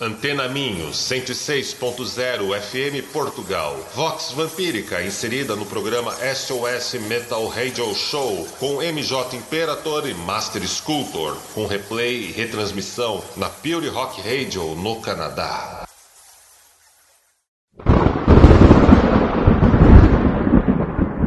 Antena Minho, 106.0 FM Portugal. Vox Vampírica, inserida no programa SOS Metal Radio Show, com MJ Imperator e Master Sculptor, com replay e retransmissão na Pure Rock Radio no Canadá.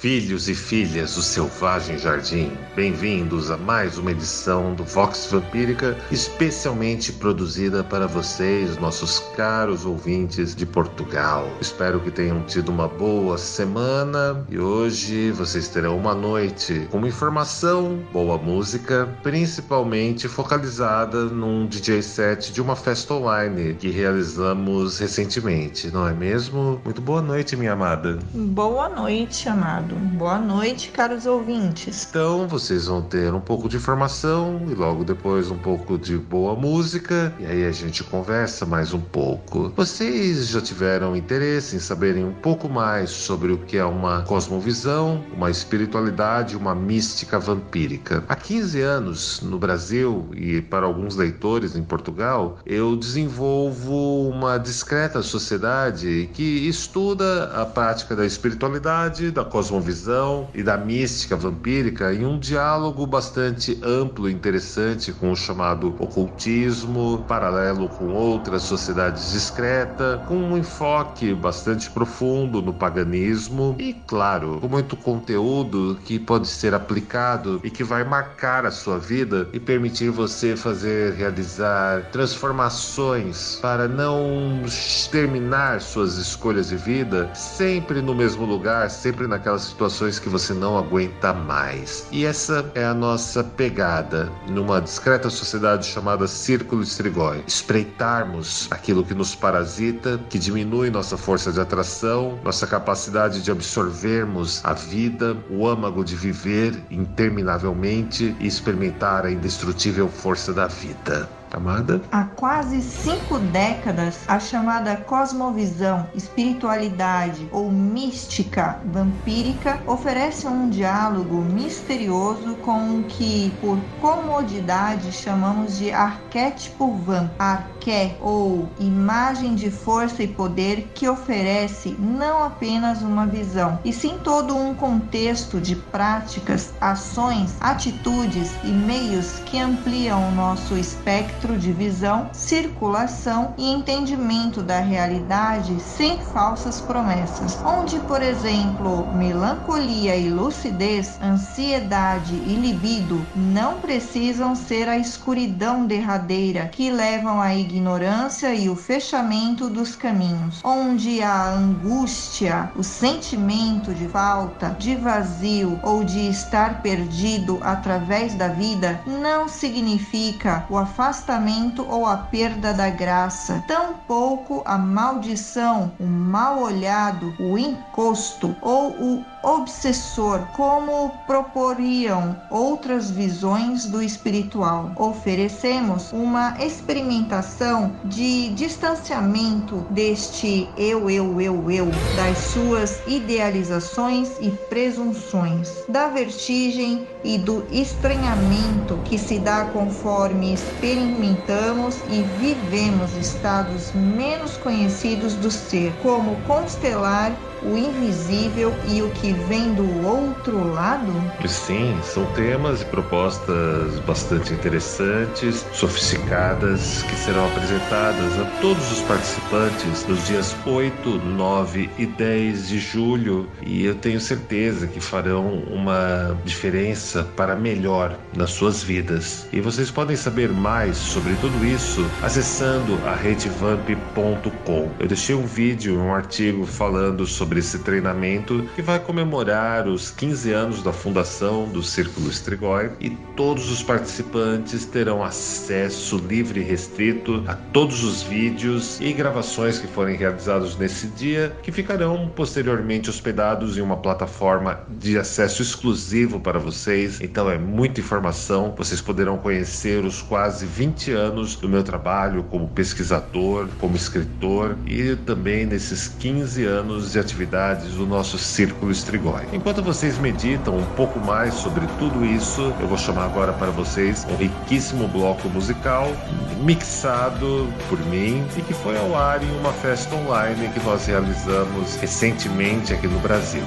Filhos e filhas do Selvagem Jardim, bem-vindos a mais uma edição do Vox Vampírica, especialmente produzida para vocês, nossos caros ouvintes de Portugal. Espero que tenham tido uma boa semana e hoje vocês terão uma noite com informação, boa música, principalmente focalizada num DJ set de uma festa online que realizamos recentemente, não é mesmo? Muito boa noite, minha amada. Boa noite, Boa noite, caros ouvintes. Então vocês vão ter um pouco de informação e logo depois um pouco de boa música e aí a gente conversa mais um pouco. Vocês já tiveram interesse em saberem um pouco mais sobre o que é uma cosmovisão, uma espiritualidade, uma mística vampírica? Há 15 anos no Brasil e para alguns leitores em Portugal, eu desenvolvo uma discreta sociedade que estuda a prática da espiritualidade, da cosmovisão cosmovisão e da mística vampírica em um diálogo bastante amplo e interessante com o chamado ocultismo, paralelo com outras sociedades discretas, com um enfoque bastante profundo no paganismo e, claro, com muito conteúdo que pode ser aplicado e que vai marcar a sua vida e permitir você fazer realizar transformações para não terminar suas escolhas de vida sempre no mesmo lugar, sempre naquelas situações que você não aguenta mais. E essa é a nossa pegada numa discreta sociedade chamada Círculo Strigoi. Espreitarmos aquilo que nos parasita, que diminui nossa força de atração, nossa capacidade de absorvermos a vida, o âmago de viver interminavelmente e experimentar a indestrutível força da vida. Há quase cinco décadas, a chamada cosmovisão, espiritualidade ou mística vampírica oferece um diálogo misterioso com o que, por comodidade, chamamos de arquétipo vamp, arqué ou imagem de força e poder que oferece não apenas uma visão, e sim todo um contexto de práticas, ações, atitudes e meios que ampliam o nosso espectro espectro de visão, circulação e entendimento da realidade sem falsas promessas, onde, por exemplo, melancolia e lucidez, ansiedade e libido não precisam ser a escuridão derradeira que levam à ignorância e o fechamento dos caminhos, onde a angústia, o sentimento de falta, de vazio ou de estar perdido através da vida não significa o afastamento afastamento ou a perda da graça, tampouco a maldição, o mal olhado, o encosto ou o obsessor, como proporiam outras visões do espiritual. Oferecemos uma experimentação de distanciamento deste eu, eu, eu, eu, das suas idealizações e presunções, da vertigem e do estranhamento que se dá conforme experimentamos e vivemos estados menos conhecidos do ser, como constelar o invisível e o que vem do outro lado? Sim, são temas e propostas bastante interessantes, sofisticadas, que serão apresentadas a todos os participantes nos dias 8, 9 e 10 de julho. E eu tenho certeza que farão uma diferença para melhor nas suas vidas. E vocês podem saber mais sobre tudo isso acessando a redevamp.com. Eu deixei um vídeo, um artigo falando sobre sobre esse treinamento que vai comemorar os 15 anos da fundação do Círculo Strigoi e todos os participantes terão acesso livre e restrito a todos os vídeos e gravações que forem realizados nesse dia, que ficarão posteriormente hospedados em uma plataforma de acesso exclusivo para vocês. Então é muita informação, vocês poderão conhecer os quase 20 anos do meu trabalho como pesquisador, como escritor e também nesses 15 anos de atividades do nosso Círculo Strigoi. Enquanto vocês meditam um pouco mais sobre tudo isso, eu vou chamar agora para vocês um riquíssimo bloco musical mixado por mim e que foi ao ar em uma festa online que nós realizamos recentemente aqui no Brasil.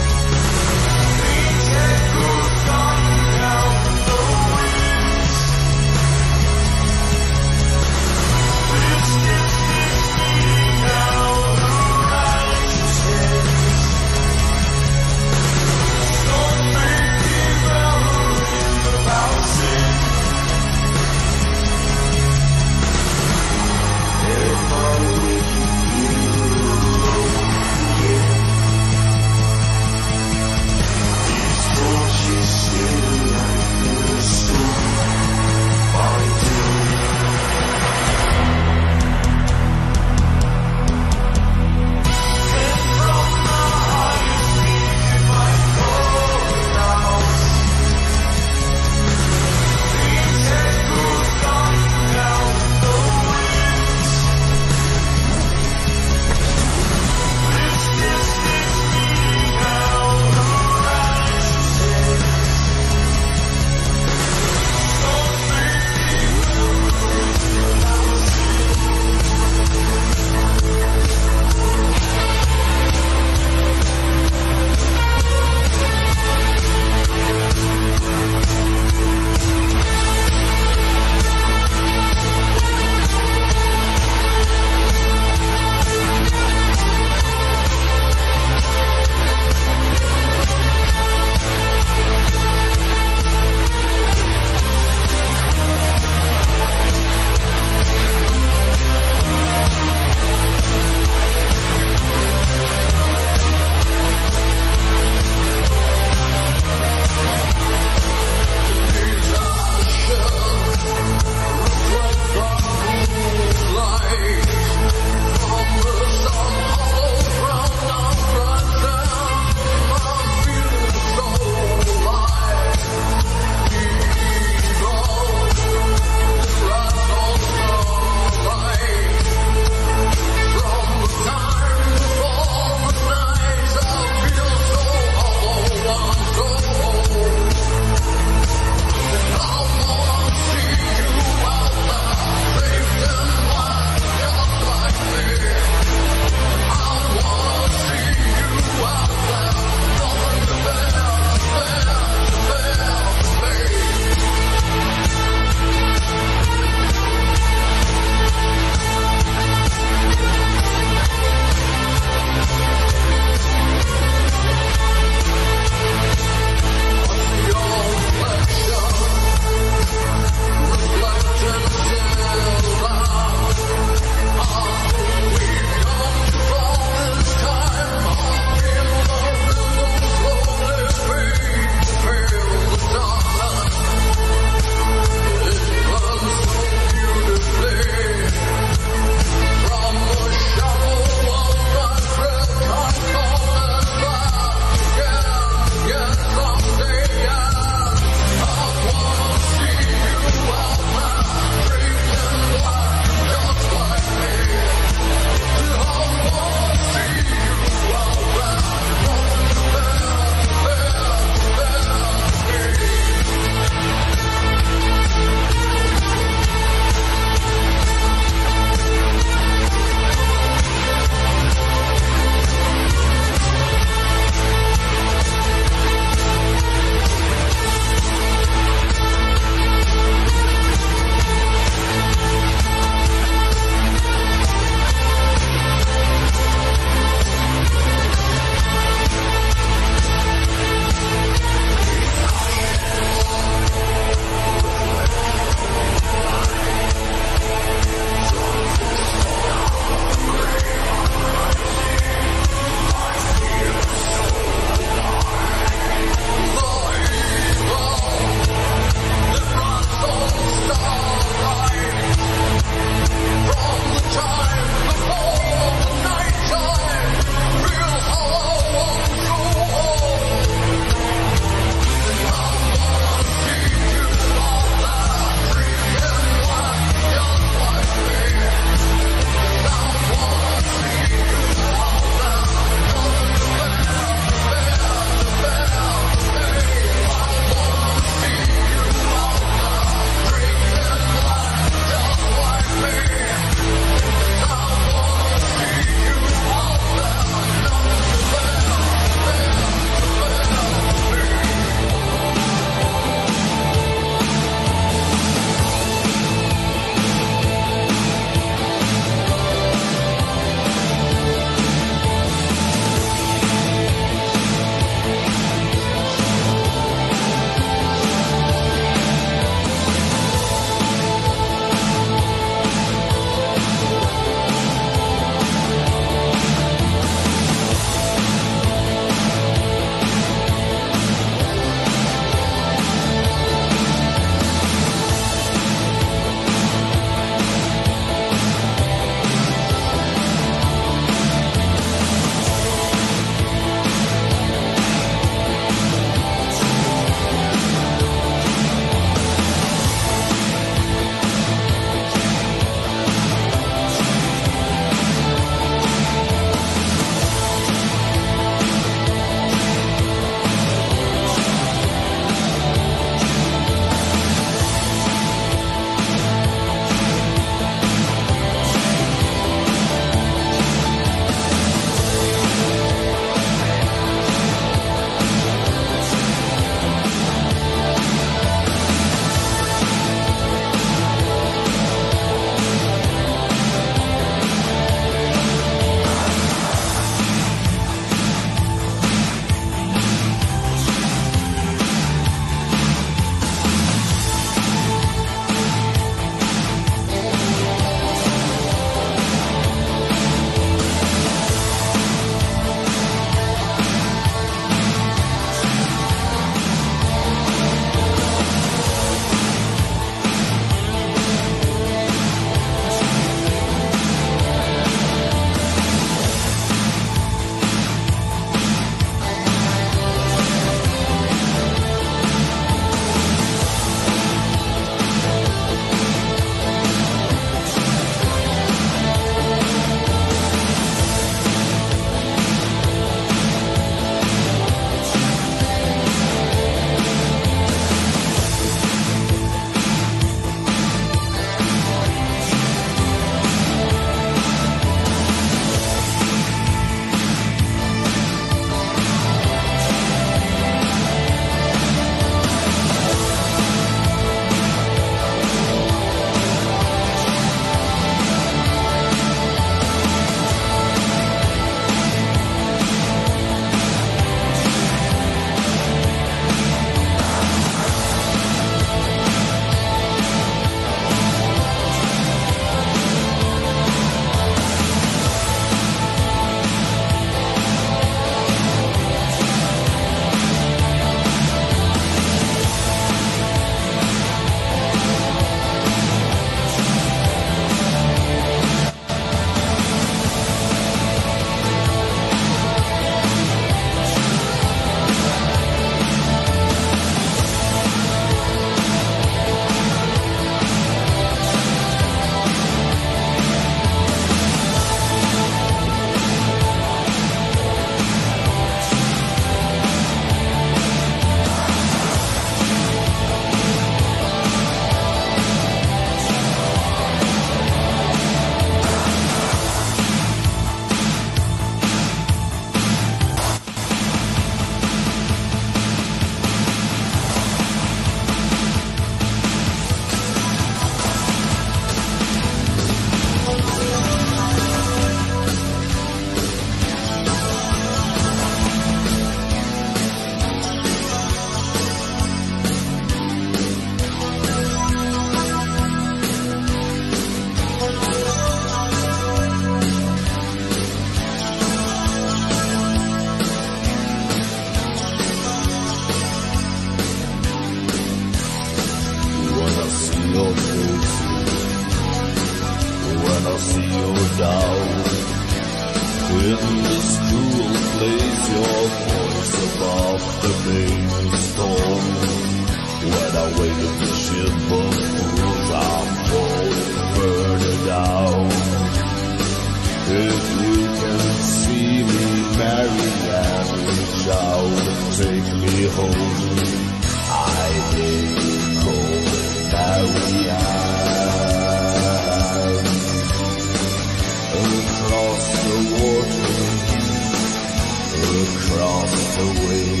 Across the way.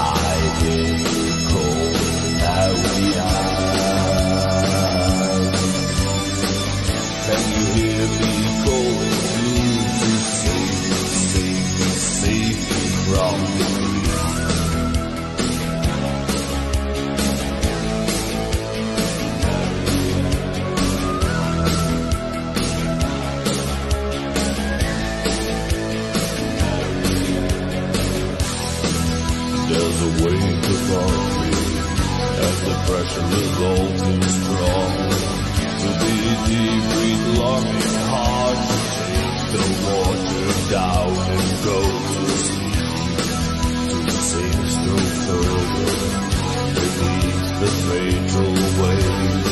I hear you pressure is all too strong. To be deep with longing heart to take the water down and go to sleep. To sink still further beneath the fatal wave.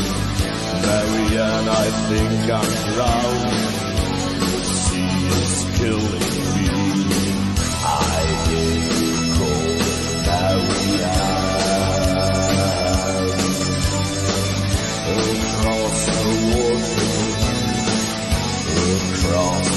Marianne, I think I'm drowning. The sea is killing Across the water, across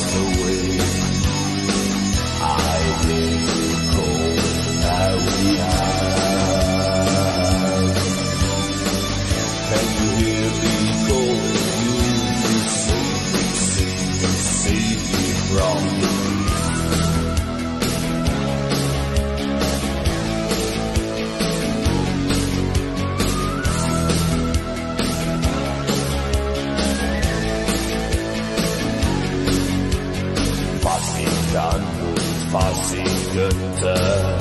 was ich könnte,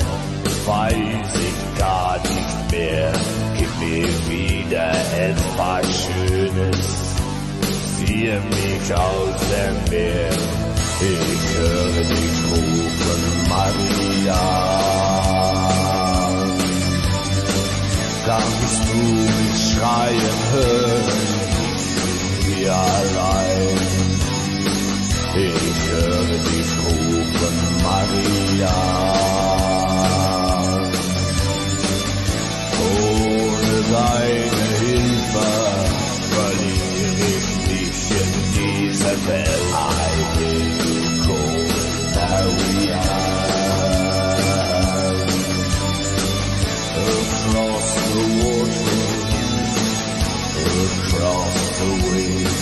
weiß ich gar nicht mehr. Gib mir wieder etwas Schönes, ziehe mich aus dem Meer. Ich höre dich rufen, Maria. Kannst du mich schreien hören, hier allein? Ich höre dich rufen, Maria. Ohne deine Hilfe verliere ich dich in dieser Welt. I hear you call Maria. Across the water, across the wave.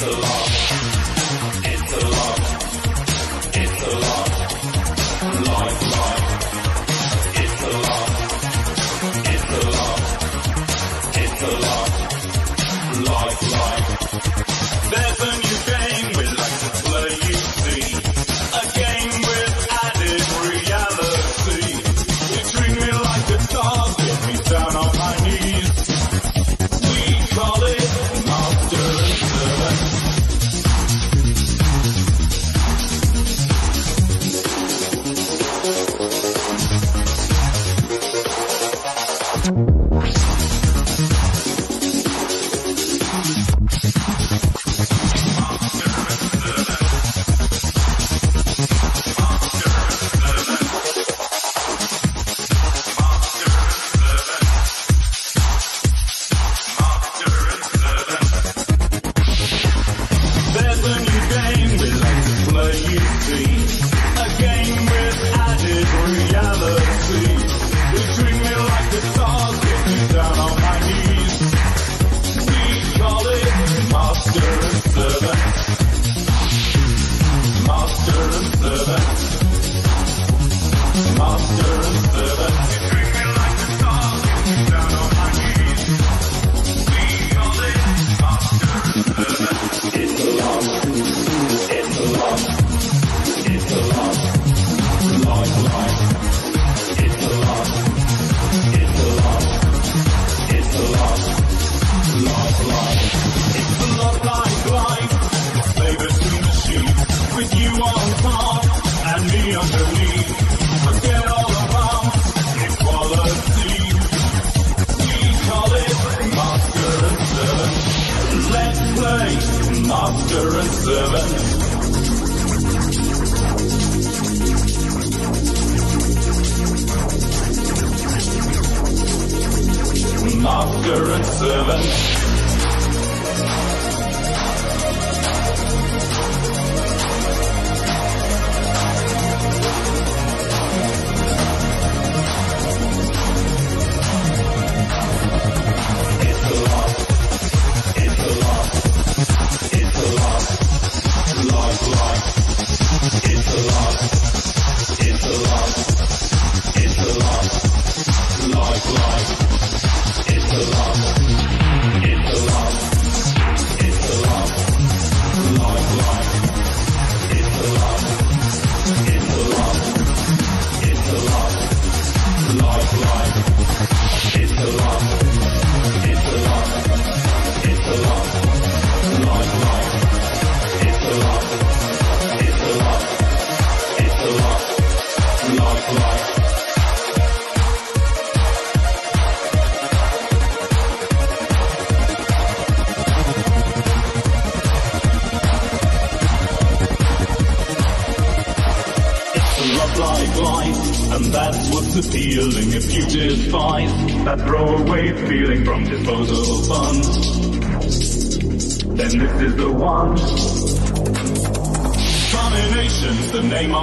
the law. underneath. Forget all about equality. We call it and servant. Let's play and servant. And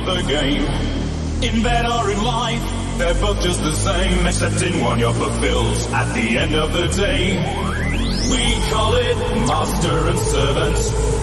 the game. In bed or in life, they're both just the same, except in one you're fulfilled at the end of the day. We call it master and servant.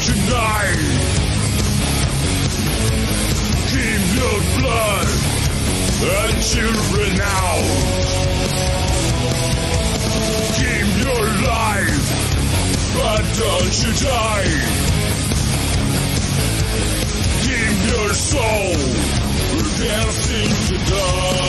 Tonight. Keep your blood and children out. Keep your life, but don't you die. Keep your soul dancing to die.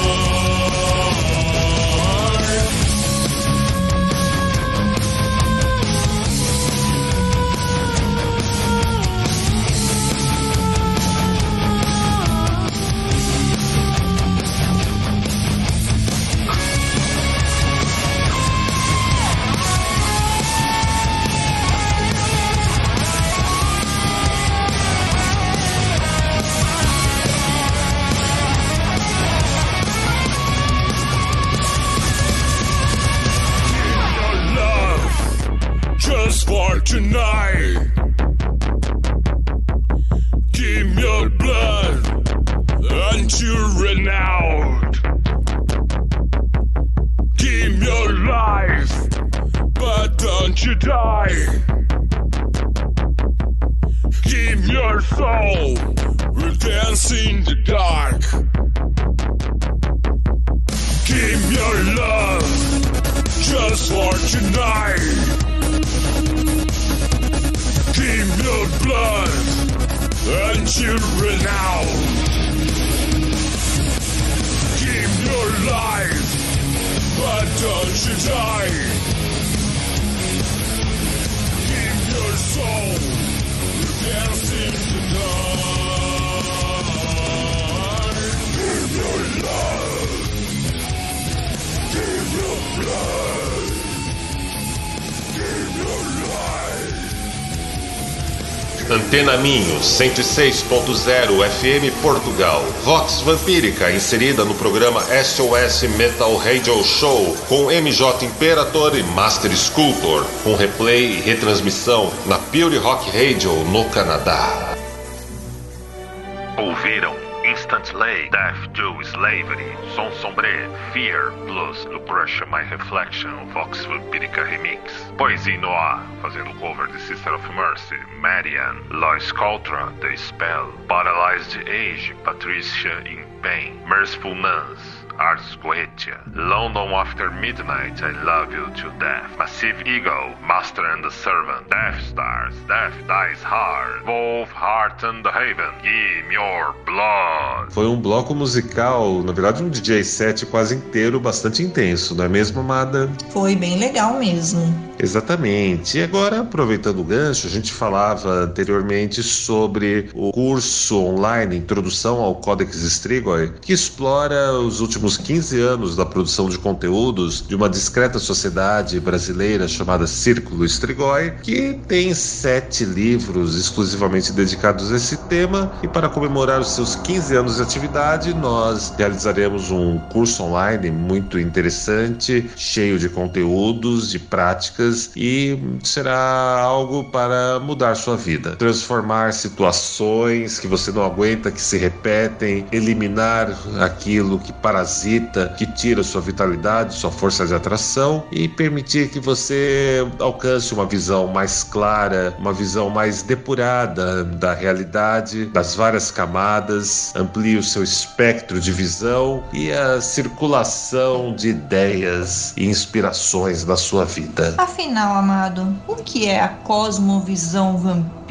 Tonight. Antena Minho 106.0 FM Portugal. Vox Vampírica inserida no programa SOS Metal Radio Show com MJ Imperator e Master Sculptor, com replay e retransmissão na Pure Rock Radio no Canadá. Instant Lay, Death to Slavery, Som Sombre, Fear, Blues, No Crush My Reflection, Vox Vampírica Remix, Poesia Noir, fazendo cover de Sister of Mercy, Marian, Lois Coltra, The Spell, Paralyzed Age, Patricia in Pain, Merciful Nuns, Ars Goetia, London After Midnight, I Love You to Death, Massive Ego, Master and the Servant, Death Stars, Death Dies Hard, Wolf Heart and the Haven, Give Your Blood. Foi um bloco musical, na verdade um DJ set quase inteiro, bastante intenso, não é mesmo, Amada? Foi bem legal mesmo. Exatamente. E agora, aproveitando o gancho, a gente falava anteriormente sobre o curso online Introdução ao Codex Strigoi, que explora os últimos 15 anos da produção de conteúdos de uma discreta sociedade brasileira chamada Círculo Strigoi, que tem sete livros exclusivamente dedicados a esse tema. E para comemorar os seus 15 anos de atividade, nós realizaremos um curso online muito interessante, cheio de conteúdos, de práticas e será algo para mudar sua vida, transformar situações que você não aguenta que se repetem, eliminar aquilo que parasita, que tira sua vitalidade, sua força de atração e permitir que você alcance uma visão mais clara, uma visão mais depurada da realidade, das várias camadas, amplie o seu espectro de visão e a circulação de ideias e inspirações da sua vida. Afinal, amado, o que é a cosmovisão vampírica?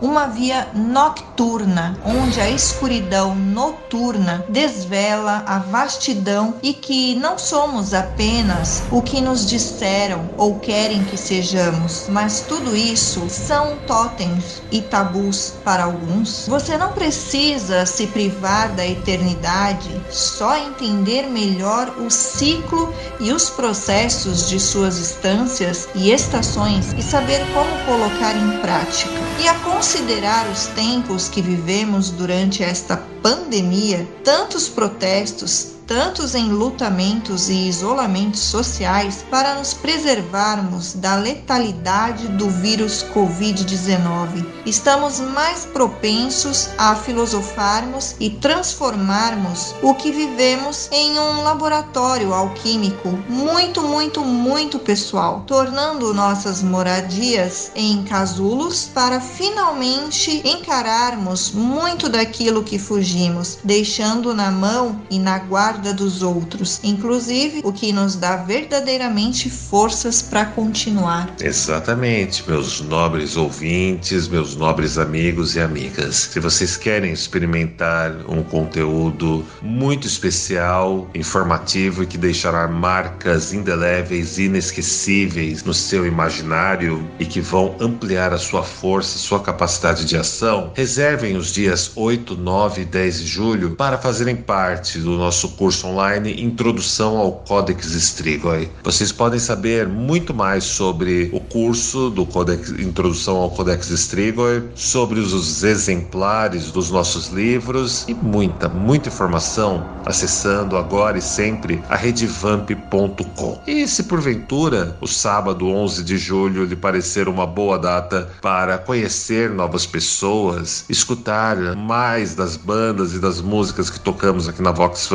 Uma via nocturna, onde a escuridão noturna desvela a vastidão e que não somos apenas o que nos disseram ou querem que sejamos, mas tudo isso são totens e tabus para alguns. Você não precisa se privar da eternidade, só entender melhor o ciclo e os processos de suas instâncias e estações e saber como colocar em prática. E a considerar os tempos que vivemos durante esta pandemia, tantos protestos, tantos enlutamentos e isolamentos sociais para nos preservarmos da letalidade do vírus Covid-19. Estamos mais propensos a filosofarmos e transformarmos o que vivemos em um laboratório alquímico muito, muito, muito pessoal, tornando nossas moradias em casulos para finalmente encararmos muito daquilo que fugimos, deixando na mão e na guarda guarda dos outros, inclusive o que nos dá verdadeiramente forças para continuar. Exatamente, meus nobres ouvintes, meus nobres amigos e amigas. Se vocês querem experimentar um conteúdo muito especial, informativo e que deixará marcas indeléveis e inesquecíveis no seu imaginário e que vão ampliar a sua força, sua capacidade de ação, reservem os dias 8, 9 e 10 de julho para fazerem parte do nosso curso curso online Introdução ao Codex Strigoi. Vocês podem saber muito mais sobre o curso do Codex Introdução ao Codex Strigoi, sobre os exemplares dos nossos livros e muita, muita informação acessando agora e sempre a redevamp.com. E se porventura o sábado 11 de julho lhe parecer uma boa data para conhecer novas pessoas, escutar mais das bandas e das músicas que tocamos aqui na Vox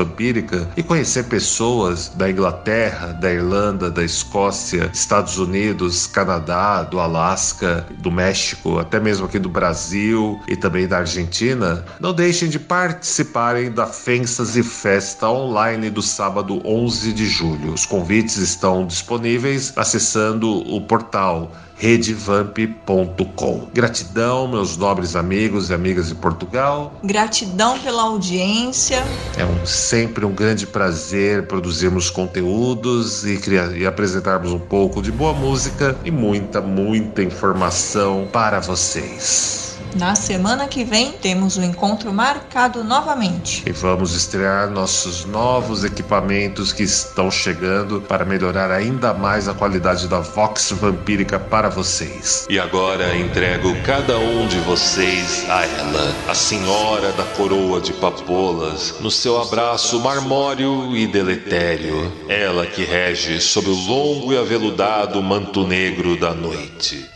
E conhecer pessoas da Inglaterra, da Irlanda, da Escócia, Estados Unidos, Canadá, do Alasca, do México, até mesmo aqui do Brasil e também da Argentina, não deixem de participarem da Fensas e Festa online do sábado 11 de julho. Os convites estão disponíveis acessando o portal redevamp.com. Gratidão, meus nobres amigos e amigas de Portugal. Gratidão pela audiência. É um, sempre um grande prazer produzirmos conteúdos e, criar, e apresentarmos um pouco de boa música e muita, muita informação para vocês. Na semana que vem temos o um encontro marcado novamente. E vamos estrear nossos novos equipamentos que estão chegando para melhorar ainda mais a qualidade da Vox Vampírica para vocês. E agora entrego cada um de vocês a ela, a senhora da coroa de papolas, no seu abraço marmório e deletério. Ela que rege sob o longo e aveludado manto negro da noite.